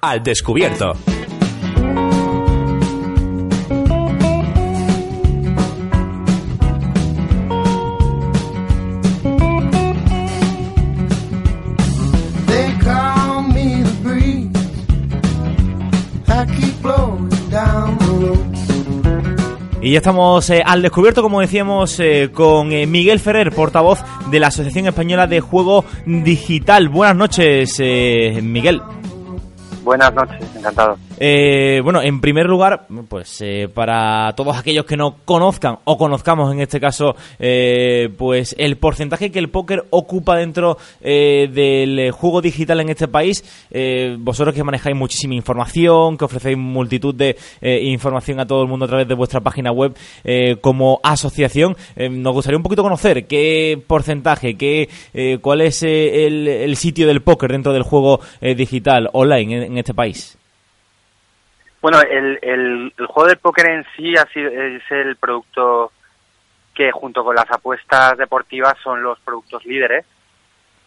Al descubierto. Y ya estamos eh, al descubierto, como decíamos, eh, con eh, Miguel Ferrer, portavoz de la Asociación Española de Juego Digital. Buenas noches, Miguel. Buenas noches, encantado. Eh, bueno, en primer lugar, pues eh, para todos aquellos que no conozcan o conozcamos en este caso, eh, pues el porcentaje que el póker ocupa dentro del juego digital en este país, vosotros que manejáis muchísima información, que ofrecéis multitud de información a todo el mundo a través de vuestra página web como asociación, nos gustaría un poquito conocer qué porcentaje, qué, cuál es el, sitio del póker dentro del juego digital online en este país. Bueno, el, el, juego del póker en sí ha sido, es el producto que junto con las apuestas deportivas son los productos líderes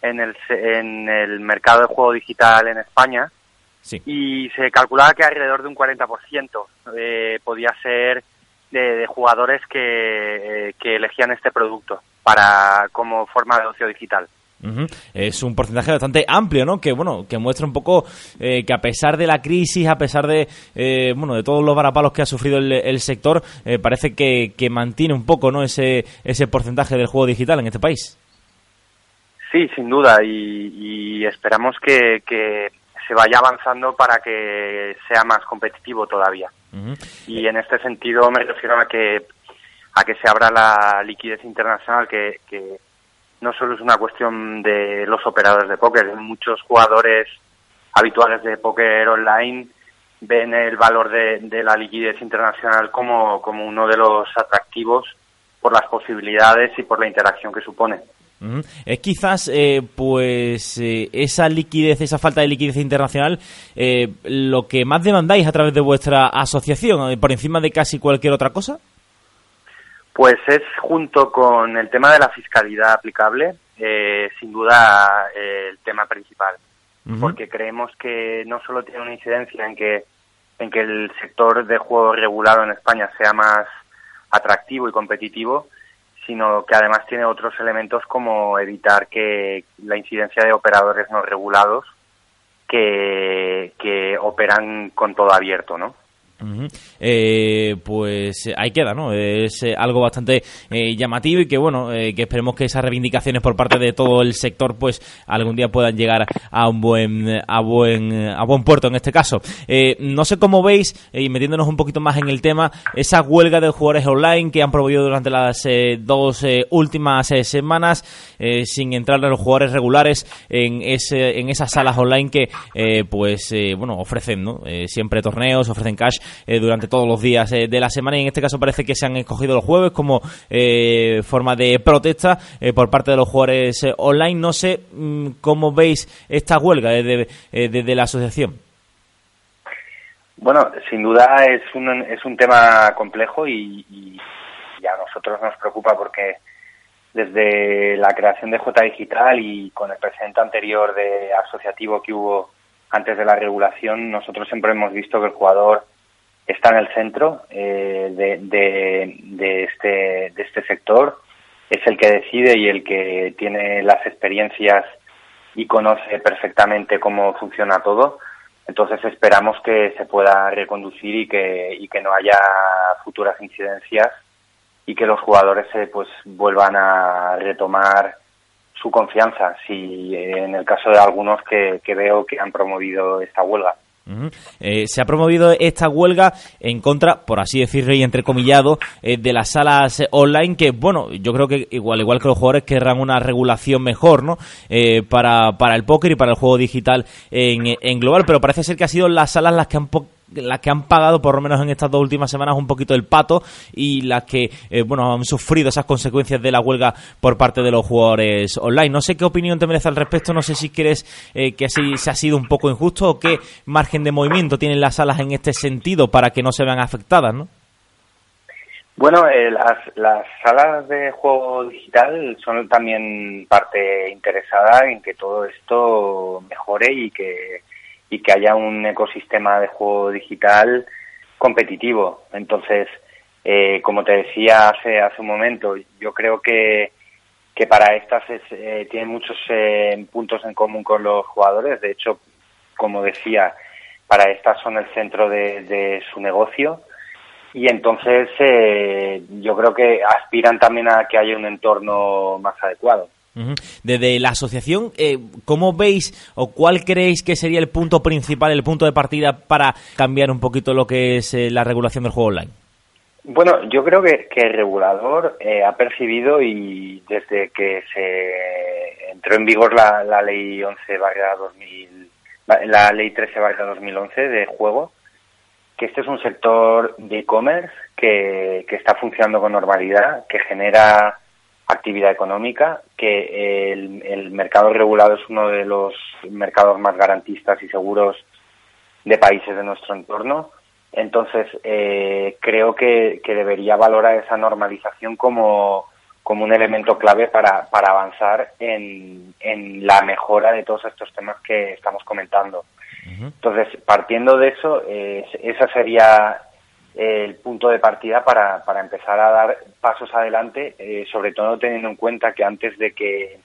en el, en el mercado de juego digital en España. Sí. Y se calculaba que alrededor de un 40% eh, podía ser de, jugadores que, eh, que elegían este producto para como forma de ocio digital. Es un porcentaje bastante amplio, ¿no? Que bueno, que muestra un poco eh, que a pesar de la crisis, a pesar de eh, bueno, de todos los varapalos que ha sufrido el, sector, eh, parece que, mantiene un poco, ¿no? Ese ese porcentaje del juego digital en este país. Sí, sin duda, y, esperamos que, se vaya avanzando para que sea más competitivo todavía. Y en este sentido me refiero a que a que se abra la liquidez internacional que, que no solo es una cuestión de los operadores de póker, muchos jugadores habituales de póker online ven el valor de, la liquidez internacional como, uno de los atractivos por las posibilidades y por la interacción que supone. Es quizás, eh, pues, eh, esa liquidez, esa falta de liquidez internacional, eh, lo que más demandáis a través de vuestra asociación, por encima de casi cualquier otra cosa. Pues es junto con el tema de la fiscalidad aplicable, eh, sin duda eh, el tema principal, porque creemos que no solo tiene una incidencia en que en que el sector de juego regulado en España sea más atractivo y competitivo, sino que además tiene otros elementos como evitar que la incidencia de operadores no regulados que, que operan con todo abierto, ¿no? Eh, pues ahí queda, ¿no? Es eh, algo bastante eh, llamativo y que, bueno, que esperemos que esas reivindicaciones por parte de todo el sector, pues algún día puedan llegar a un buen, a buen, a buen puerto en este caso. no sé cómo veis, y metiéndonos un poquito más en el tema, esa huelga de jugadores online que han promovido durante las dos últimas semanas, sin entrar a los jugadores regulares en, ese, en esas salas online que, pues, bueno, ofrecen, ¿no? siempre torneos, ofrecen cash eh, durante todos los días eh, de la semana y en este caso parece que se han escogido los jueves como eh, forma de protesta por parte de los jugadores online. No sé mm, cómo veis esta huelga desde, la asociación. Bueno, sin duda es un, es un tema complejo y, y, a nosotros nos preocupa porque desde la creación de J Digital y con el presente anterior de asociativo que hubo antes de la regulación, nosotros siempre hemos visto que el jugador está en el centro eh, de, este, de este sector, es el que decide y el que tiene las experiencias y conoce perfectamente cómo funciona todo. Entonces esperamos que se pueda reconducir y que, y que no haya futuras incidencias y que los jugadores se pues vuelvan a retomar su confianza, si en el caso de algunos que veo que han promovido esta huelga. Eh, se ha promovido esta huelga en contra, por así decirlo y entrecomillado, eh, de las salas online que, bueno, yo creo que igual igual que los jugadores querrán una regulación mejor, ¿no? Eh, para, para el póker y para el juego digital en, en global, pero parece ser que ha sido las salas las que han las que han pagado por lo menos en estas dos últimas semanas un poquito el pato y las que eh, bueno han sufrido esas consecuencias de la huelga por parte de los jugadores online. No sé qué opinión te merece al respecto, no sé si crees eh, que así se ha sido un poco injusto o qué margen de movimiento tienen las salas en este sentido para que no se vean afectadas, ¿no? Bueno, eh, las, las salas de juego digital son también parte interesada en que todo esto mejore y que y que haya un ecosistema de juego digital competitivo. Entonces, eh, como te decía hace, hace un momento, yo creo que, que para estas es, eh, muchos eh, puntos en común con los jugadores. De hecho, como decía, para estas son el centro de, de su negocio y entonces eh, yo creo que aspiran también a que haya un entorno más adecuado. Desde la asociación, eh, ¿cómo veis o cuál creéis que sería el punto principal, el punto de partida para cambiar un poquito lo que es eh, la regulación del juego online? Bueno, yo creo que, el regulador eh, ha percibido y desde que se entró en vigor la, la ley 11 2000, la ley 13 2011 de juego, que este es un sector de e-commerce que, que está funcionando con normalidad, que genera actividad económica, que el, mercado regulado es uno de los mercados más garantistas y seguros de países de nuestro entorno. Entonces, eh, creo que, debería valorar esa normalización como, como un elemento clave para, para avanzar en, en la mejora de todos estos temas que estamos comentando. Entonces, partiendo de eso, eh, esa sería el punto de partida para, para empezar a dar pasos adelante, eh, sobre todo teniendo en cuenta que antes de que,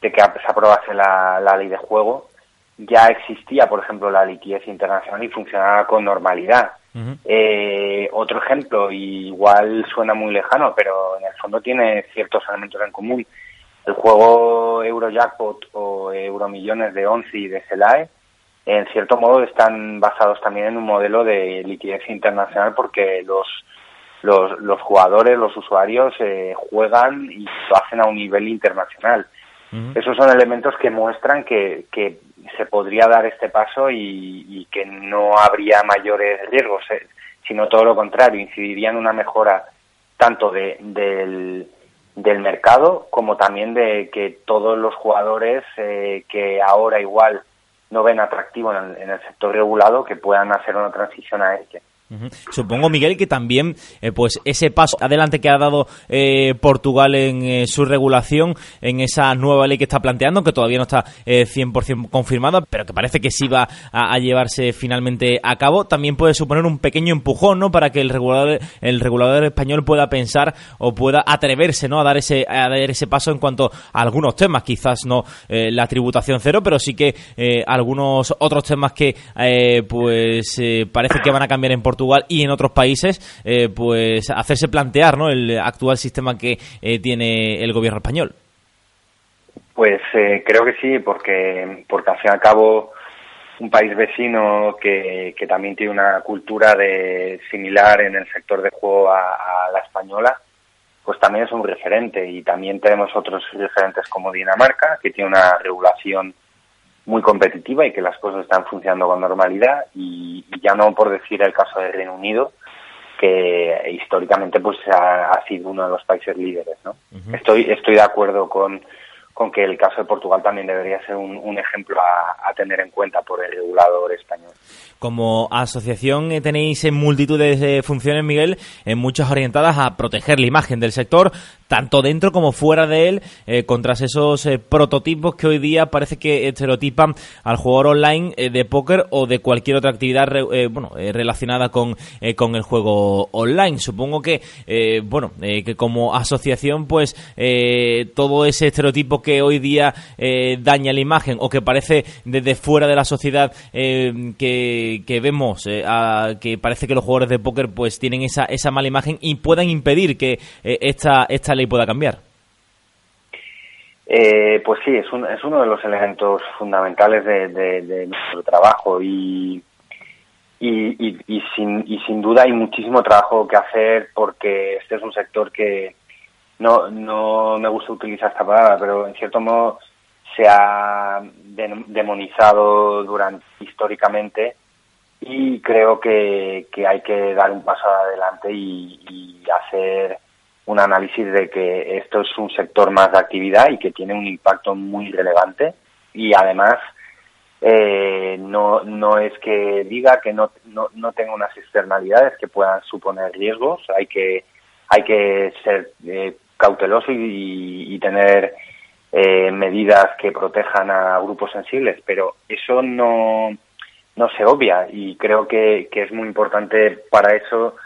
de que se aprobase la, la ley de juego, ya existía, por ejemplo, la liquidez internacional y funcionaba con normalidad. eh, otro ejemplo, igual suena muy lejano, pero en el fondo tiene ciertos elementos en común. El juego Eurojackpot o Euromillones de Once y de Selae en cierto modo están basados también en un modelo de liquidez internacional porque los los, los jugadores, los usuarios eh, juegan y lo hacen a un nivel internacional. Esos son elementos que muestran que, que se podría dar este paso y, que no habría mayores riesgos, eh, sino todo lo contrario, incidiría en una mejora tanto de, del, del mercado como también de que todos los jugadores eh, que ahora igual no ven atractivo en el, en el sector regulado que puedan hacer una transición a este. Supongo, Miguel, que también eh, pues ese paso adelante que ha dado eh, Portugal en eh, su regulación, en esa nueva ley que está planteando, que todavía no está 100% confirmada, pero que parece que sí va a, llevarse finalmente a cabo, también puede suponer un pequeño empujón ¿no? para que el regulador, el regulador español pueda pensar o pueda atreverse ¿no? a, dar ese, a dar ese paso en cuanto a algunos temas, quizás no la tributación cero, pero sí que algunos otros temas que pues parece que van a cambiar en Portugal y en otros países, eh, pues hacerse plantear ¿no? el actual sistema que eh, tiene el gobierno español. Pues eh, creo que sí, porque, porque al fin y al cabo un país vecino que, que también tiene una cultura de similar en el sector de juego a, la española, pues también es un referente y también tenemos otros referentes como Dinamarca, que tiene una regulación muy competitiva y que las cosas están funcionando con normalidad. Y, ya no por decir el caso del Reino Unido que históricamente pues ha, sido uno de los países líderes no estoy estoy de acuerdo con con que el caso de Portugal también debería ser un, ejemplo a, tener en cuenta por el regulador español. Como asociación eh, tenéis en multitud de funciones, Miguel, en muchas orientadas a proteger la imagen del sector, tanto dentro como fuera de él, eh, contra esos eh, prototipos que hoy día parece que estereotipan al jugador online de póker o de cualquier otra actividad bueno, relacionada con, con el juego online. Supongo que, bueno, que como asociación, pues todo ese estereotipo que hoy día eh, daña la imagen o que parece desde fuera de la sociedad eh, que, vemos eh, que parece que los jugadores de póker pues tienen esa, esa mala imagen y puedan impedir que esta, esta pueda cambiar. pues sí, es, es uno de los elementos fundamentales de, nuestro trabajo y, y, y, sin, y sin duda hay muchísimo trabajo que hacer porque este es un sector que, no, no me gusta utilizar esta palabra, pero en cierto modo se ha demonizado durante históricamente y creo que, que hay que dar un paso adelante y, hacer un análisis de que esto es un sector más de actividad y que tiene un impacto muy relevante. Y además eh, no, no es que diga que no, no, no tenga unas externalidades que puedan suponer riesgos, hay que hay que ser eh, cauteloso y, tener eh, medidas que protejan a grupos sensibles, pero eso no, no se obvia. Y creo que, que es muy importante para eso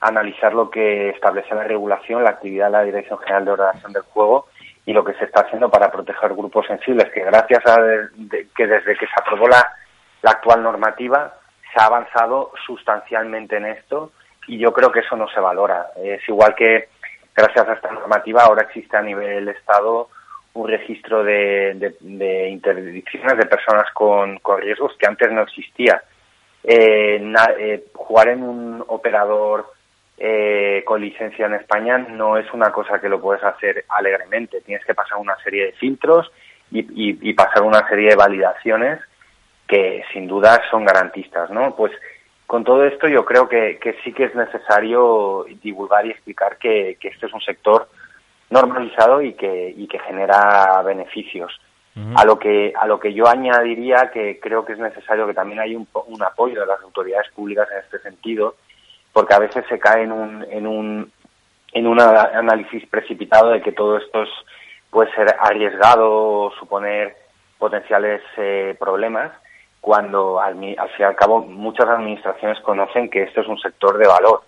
analizar lo que establece la regulación, la actividad de la Dirección General de Ordenación del Juego y lo que se está haciendo para proteger grupos sensibles, que gracias a que desde que se aprobó la, la actual normativa se ha avanzado sustancialmente en esto y yo creo que eso no se valora. Es igual que gracias a esta normativa ahora existe a nivel Estado un registro de, interdicciones de personas con, con, riesgos que antes no existía. Eh, eh, jugar en un operador eh, con licencia en España no es una cosa que lo puedes hacer alegremente. Tienes que pasar una serie de filtros y, y, y pasar una serie de validaciones que sin duda son garantistas, ¿no? Pues con todo esto yo creo que, que sí que es necesario divulgar y explicar que, que este es un sector normalizado y que, y que genera beneficios. A lo que a lo que yo añadiría que creo que es necesario que también haya un, un apoyo de las autoridades públicas en este sentido, porque a veces se cae en un en un en un análisis precipitado de que todo esto es, puede ser arriesgado o suponer potenciales eh, problemas cuando al, al fin y al cabo muchas administraciones conocen que esto es un sector de valor.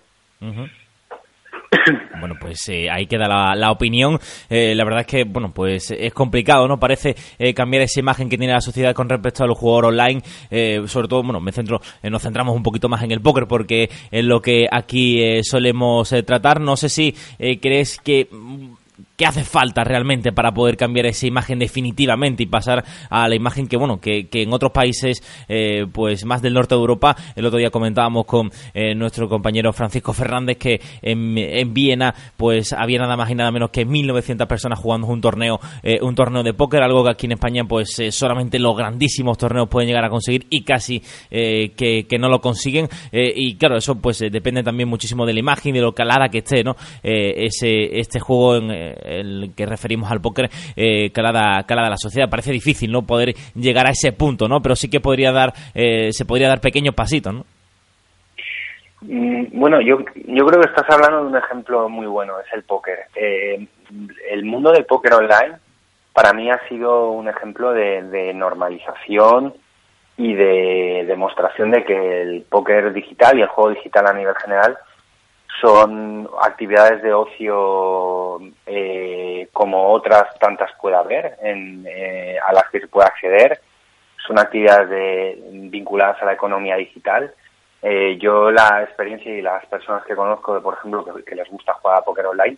Bueno, pues eh, ahí queda la, opinión. Eh, la verdad es que, bueno, pues es complicado, ¿no? Parece eh, cambiar esa imagen que tiene la sociedad con respecto al jugador online. sobre todo, bueno, me centro, nos centramos un poquito más en el póker porque es lo que aquí solemos tratar. No sé si crees que qué hace falta realmente para poder cambiar esa imagen definitivamente y pasar a la imagen que bueno que, en otros países eh, pues más del norte de Europa el otro día comentábamos con eh, nuestro compañero Francisco Fernández que en, en, Viena pues había nada más y nada menos que 1900 personas jugando un torneo eh, un torneo de póker algo que aquí en España pues solamente los grandísimos torneos pueden llegar a conseguir y casi que, que, no lo consiguen. Y claro eso pues depende también muchísimo de la imagen de lo calada que esté no ese este juego en el que referimos al póker eh, calada, calada la sociedad. Parece difícil no poder llegar a ese punto, ¿no? Pero sí que podría dar, eh, se podría dar pequeños pasitos, ¿no? Mm, bueno, yo, yo creo que estás hablando de un ejemplo muy bueno, es el póker. Eh, el mundo del póker online para mí ha sido un ejemplo de, de normalización y de demostración de que el póker digital y el juego digital a nivel general son actividades de ocio eh, como otras tantas puede haber en, eh, a las que se puede acceder. Son actividades de, vinculadas a la economía digital. Eh, yo la experiencia y las personas que conozco, por ejemplo, que, les gusta jugar a póker online,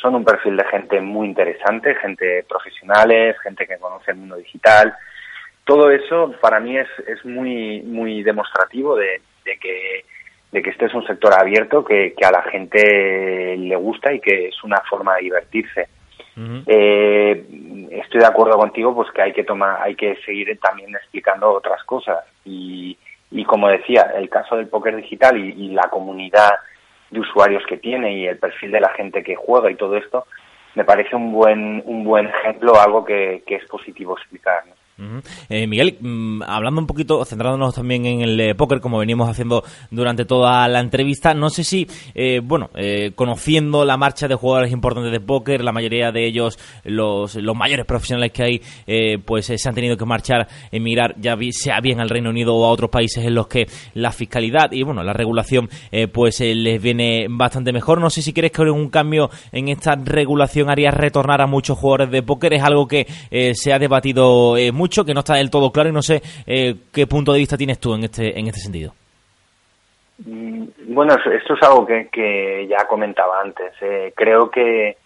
son un perfil de gente muy interesante, gente profesionales, gente que conoce el mundo digital. Todo eso para mí es, es muy, muy demostrativo de que de que este es un sector abierto que, a la gente le gusta y que es una forma de divertirse. eh, estoy de acuerdo contigo, pues que hay que tomar, hay que seguir también explicando otras cosas y, y como decía, el caso del póker digital y, la comunidad de usuarios que tiene y el perfil de la gente que juega y todo esto, me parece un buen un buen ejemplo, algo que, que es positivo explicar. ¿no? Eh, Miguel, mm, hablando un poquito, centrándonos también en el eh, póker, como venimos haciendo durante toda la entrevista, no sé si, eh, bueno, conociendo la marcha de jugadores importantes de póker, la mayoría de ellos, los, los mayores profesionales que hay, pues se han tenido que marchar, emigrar, ya sea bien al Reino Unido o a otros países en los que la fiscalidad y, bueno, la regulación, pues les viene bastante mejor. No sé si crees que un cambio en esta regulación haría retornar a muchos jugadores de póker, es algo que se ha debatido mucho que no está del todo claro y no sé eh, qué punto de vista tienes tú en este, en este sentido. Mm, bueno, esto es algo que, ya comentaba antes. Eh, creo que,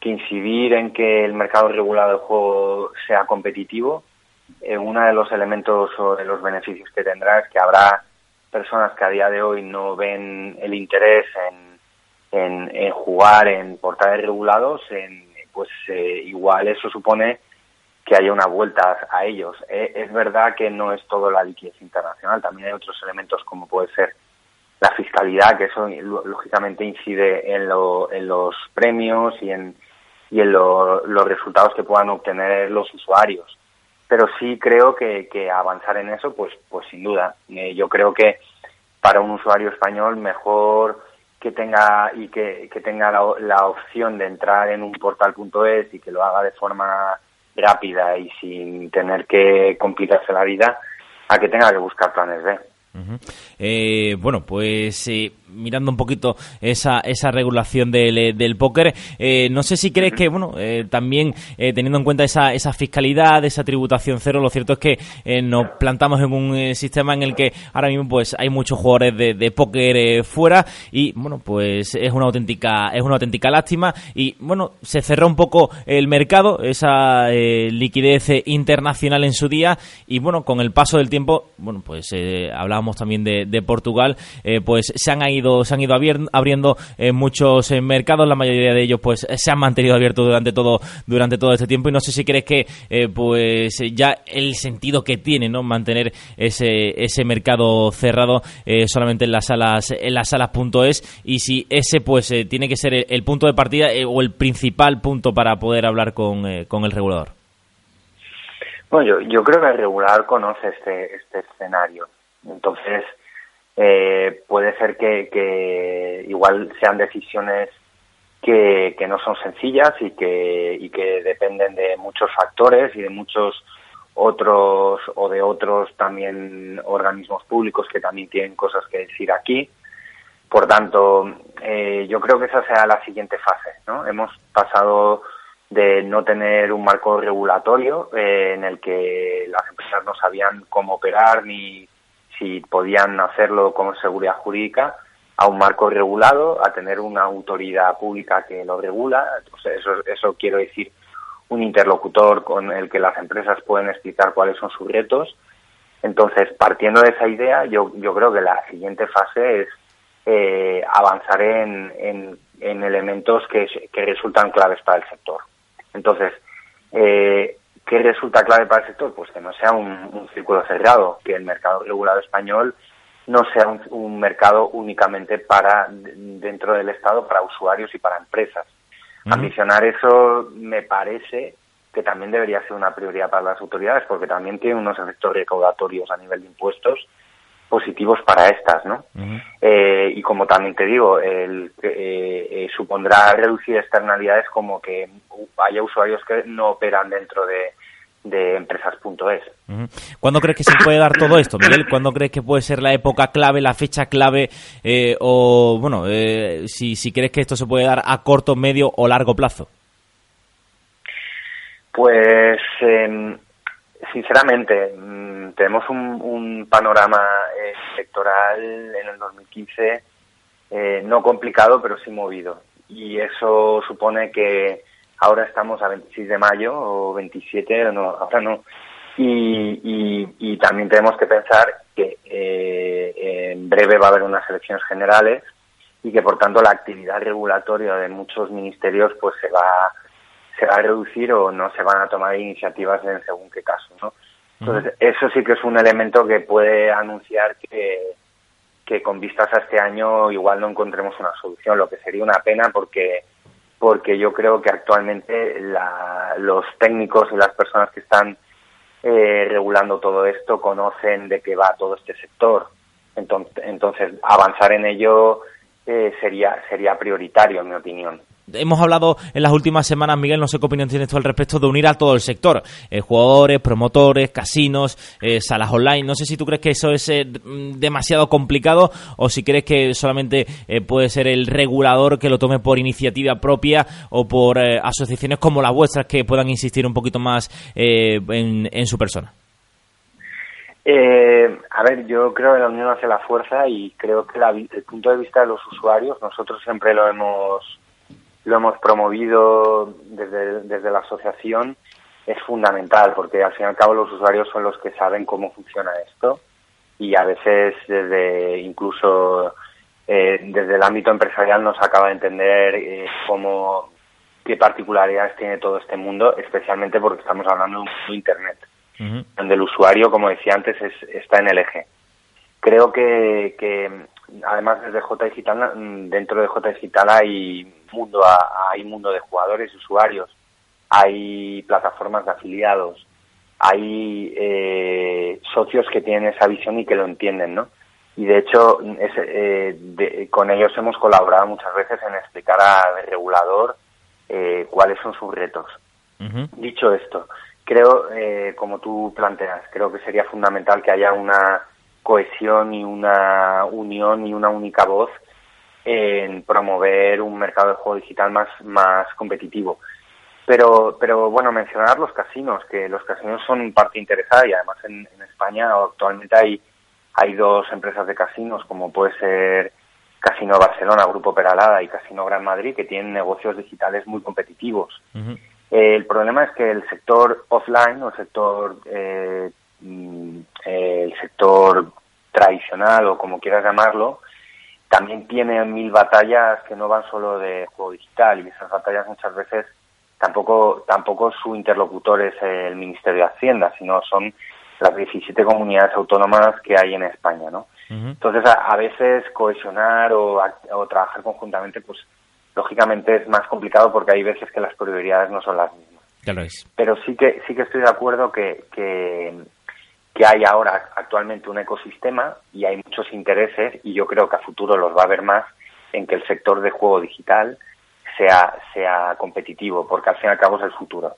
que, incidir en que el mercado regulado del juego sea competitivo, eh, uno de los elementos o de los beneficios que tendrá es que habrá personas que a día de hoy no ven el interés en, en, jugar en portales regulados, en, pues igual eso supone que haya una vuelta a ellos. Eh, es verdad que no es todo la liquidez internacional, también hay otros elementos como puede ser la fiscalidad, que eso lógicamente incide en, en los premios y en, y en los resultados que puedan obtener los usuarios. Pero sí creo que, que avanzar en eso, pues, pues sin duda. Eh, yo creo que para un usuario español mejor que tenga y que, que tenga la, la opción de entrar en un portal.es y que lo haga de forma rápida y sin tener que complicarse la vida, a que tenga que buscar planes B. Eh, bueno, pues eh, mirando un poquito esa, esa regulación del, eh, del póker, no sé si crees que, bueno, también teniendo en cuenta esa, esa fiscalidad, esa tributación cero, lo cierto es que nos plantamos en un sistema en el que ahora mismo pues hay muchos jugadores de, de póker fuera y, bueno, pues es una auténtica es una auténtica lástima y, bueno, se cerró un poco el mercado, esa liquidez internacional en su día y, bueno, con el paso del tiempo, bueno, pues hablamos también de, Portugal, eh, pues se han ido, se han ido abriendo eh, muchos eh, mercados, la mayoría de ellos pues se han mantenido abiertos durante todo, durante todo este tiempo y no sé si crees que pues ya el sentido que tiene no mantener ese, ese mercado cerrado solamente en las salas, en las salas.es y si ese pues tiene que ser el, punto de partida o el principal punto para poder hablar con, con el regulador. Bueno, yo, yo creo que el regulador conoce este, este escenario. Entonces, eh, puede ser que, igual sean decisiones que, que, no son sencillas y que, y que dependen de muchos factores y de muchos otros o de otros también organismos públicos que también tienen cosas que decir aquí. Por tanto, eh, yo creo que esa será la siguiente fase. ¿no? Hemos pasado de no tener un marco regulatorio eh, en el que las empresas no sabían cómo operar ni, si podían hacerlo con seguridad jurídica, a un marco regulado, a tener una autoridad pública que lo regula. eso, eso quiero decir un interlocutor con el que las empresas pueden explicar cuáles son sus retos. Entonces, partiendo de esa idea, yo, yo creo que la siguiente fase es eh, avanzar en, en, en elementos que, que, resultan claves para el sector. Entonces, eh, ¿Qué resulta clave para el sector? Pues que no sea un, círculo cerrado, que el mercado regulado español no sea un, mercado únicamente para dentro del Estado, para usuarios y para empresas. Ambicionar eso me parece que también debería ser una prioridad para las autoridades, porque también tiene unos efectos recaudatorios a nivel de impuestos positivos para estas, ¿no? eh, y como también te digo, el, eh, eh, supondrá reducir externalidades como que haya usuarios que no operan dentro de, de empresas.es. ¿Cuándo crees que se puede dar todo esto, Miguel? ¿Cuándo crees que puede ser la época clave, la fecha clave? Eh, o, bueno, eh, si, si crees que esto se puede dar a corto, medio o largo plazo. Pues, em, sinceramente, mm, tenemos un, panorama electoral en el 2015 eh, no complicado, pero sí movido. Y eso supone que ahora estamos a 26 de mayo o 27, no, ahora no. Y, y, también tenemos que pensar que eh, en breve va a haber unas elecciones generales y que por tanto la actividad regulatoria de muchos ministerios pues se va se va a reducir o no se van a tomar iniciativas en según qué caso, ¿no? Entonces, eso sí que es un elemento que puede anunciar que, que con vistas a este año igual no encontremos una solución, lo que sería una pena porque porque yo creo que actualmente los técnicos y las personas que están eh, regulando todo esto conocen de qué va todo este sector. Entonces, entonces avanzar en ello eh, sería, sería prioritario, en mi opinión. Hemos hablado en las últimas semanas, Miguel, no sé qué opinión tienes tú al respecto, de unir a todo el sector. Eh, jugadores, promotores, casinos, eh, salas online. No sé si tú crees que eso es eh, demasiado complicado o si crees que solamente puede ser el regulador que lo tome por iniciativa propia o por asociaciones como las vuestras que puedan insistir un poquito más en, su persona. a ver, yo creo que la unión hace la fuerza y creo que el punto de vista de los usuarios, nosotros siempre lo hemos lo hemos promovido desde, desde la asociación es fundamental porque al fin y al cabo los usuarios son los que saben cómo funciona esto. Y a veces desde incluso eh, desde el ámbito empresarial nos acaba de entender eh, cómo qué particularidades tiene todo este mundo especialmente porque estamos hablando de un mundo internet donde el usuario como decía antes es, está en el eje. Creo que, que además desde J Digital dentro de J Digital hay mundo, hay mundo de jugadores usuarios, hay plataformas de afiliados, hay eh, socios que tienen esa visión y que lo entienden, ¿no? Y de hecho, eh, con ellos hemos colaborado muchas veces en explicar al regulador eh, cuáles son sus retos. Dicho esto, creo, eh, como tú planteas, creo que sería fundamental que haya una cohesión y una unión y una única voz en promover un mercado de juego digital más, más competitivo. Pero, pero bueno, mencionar los casinos, que los casinos son parte interesada y además en, España actualmente hay, hay dos empresas de casinos, como puede ser Casino Barcelona, Grupo Peralada y Casino Gran Madrid, que tienen negocios digitales muy competitivos. el problema es que el sector offline o el sector, eh, el sector tradicional o como quieras llamarlo, también tiene mil batallas que no van solo de juego digital y esas batallas muchas veces tampoco tampoco su interlocutor es el Ministerio de Hacienda, sino son las 17 comunidades autónomas que hay en España, ¿no? Entonces, a, veces cohesionar o, trabajar conjuntamente, pues lógicamente es más complicado porque hay veces que las prioridades no son las mismas. Es. Pero sí que sí que estoy de acuerdo que, que, que hay ahora actualmente un ecosistema y hay muchos intereses y yo creo que a futuro los va a haber más en que el sector de juego digital sea, sea competitivo, porque al fin y al cabo es el futuro.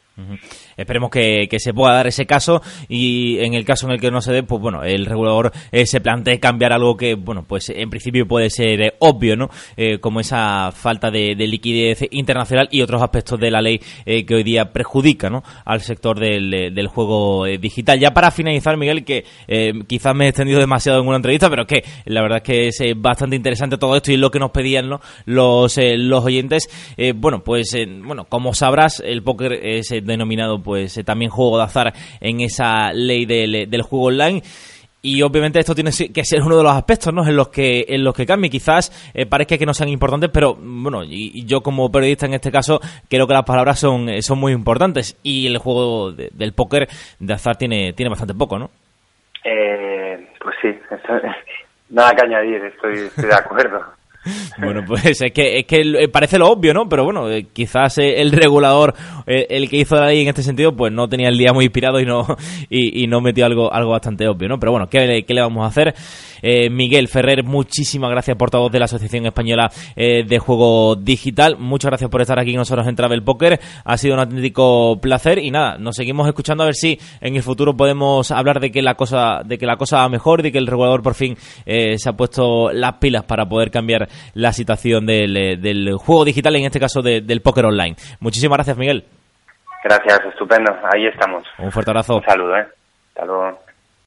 Esperemos que, se pueda dar ese caso y en el caso en el que no se dé, pues bueno, el regulador eh, se plantee cambiar algo que, bueno, pues en principio puede ser eh, obvio, ¿no? Eh, como esa falta de, liquidez internacional y otros aspectos de la ley que hoy día perjudica, ¿no? Al sector del, del juego digital. Ya para finalizar, Miguel, que quizás me he extendido demasiado en una entrevista, pero que la verdad es que es bastante interesante todo esto y lo que nos pedían los, los oyentes. bueno, pues, bueno, como sabrás, el póker es denominado pues eh, también juego de azar en esa ley del, del juego online y obviamente esto tiene que ser uno de los aspectos ¿no? en los que en los que cambie quizás eh, parezca que no sean importantes pero bueno y, yo como periodista en este caso creo que las palabras son, eh, son muy importantes y el juego del póker de azar tiene tiene bastante poco ¿no? pues sí nada que añadir estoy, estoy de acuerdo Bueno, pues es que, es que eh, parece lo obvio, ¿no? Pero bueno, eh, quizás eh, el regulador, el que hizo la ley en este sentido, pues no tenía el día muy inspirado y no, y, no metió algo, algo bastante obvio, ¿no? Pero bueno, ¿qué, qué le vamos a hacer? Miguel Ferrer, muchísimas gracias, portavoz de la Asociación Española de Juego Digital. Muchas gracias por estar aquí con nosotros en Travel Poker. Ha sido un auténtico placer y nada, nos seguimos escuchando a ver si en el futuro podemos hablar de que la cosa, de que la cosa va mejor, de que el regulador por fin se ha puesto las pilas para poder cambiar la situación del, eh, del juego digital, en este caso del póker online. Muchísimas gracias, Miguel. Gracias, estupendo. Ahí estamos. Un fuerte abrazo. Un saludo, ¿eh? Hasta luego.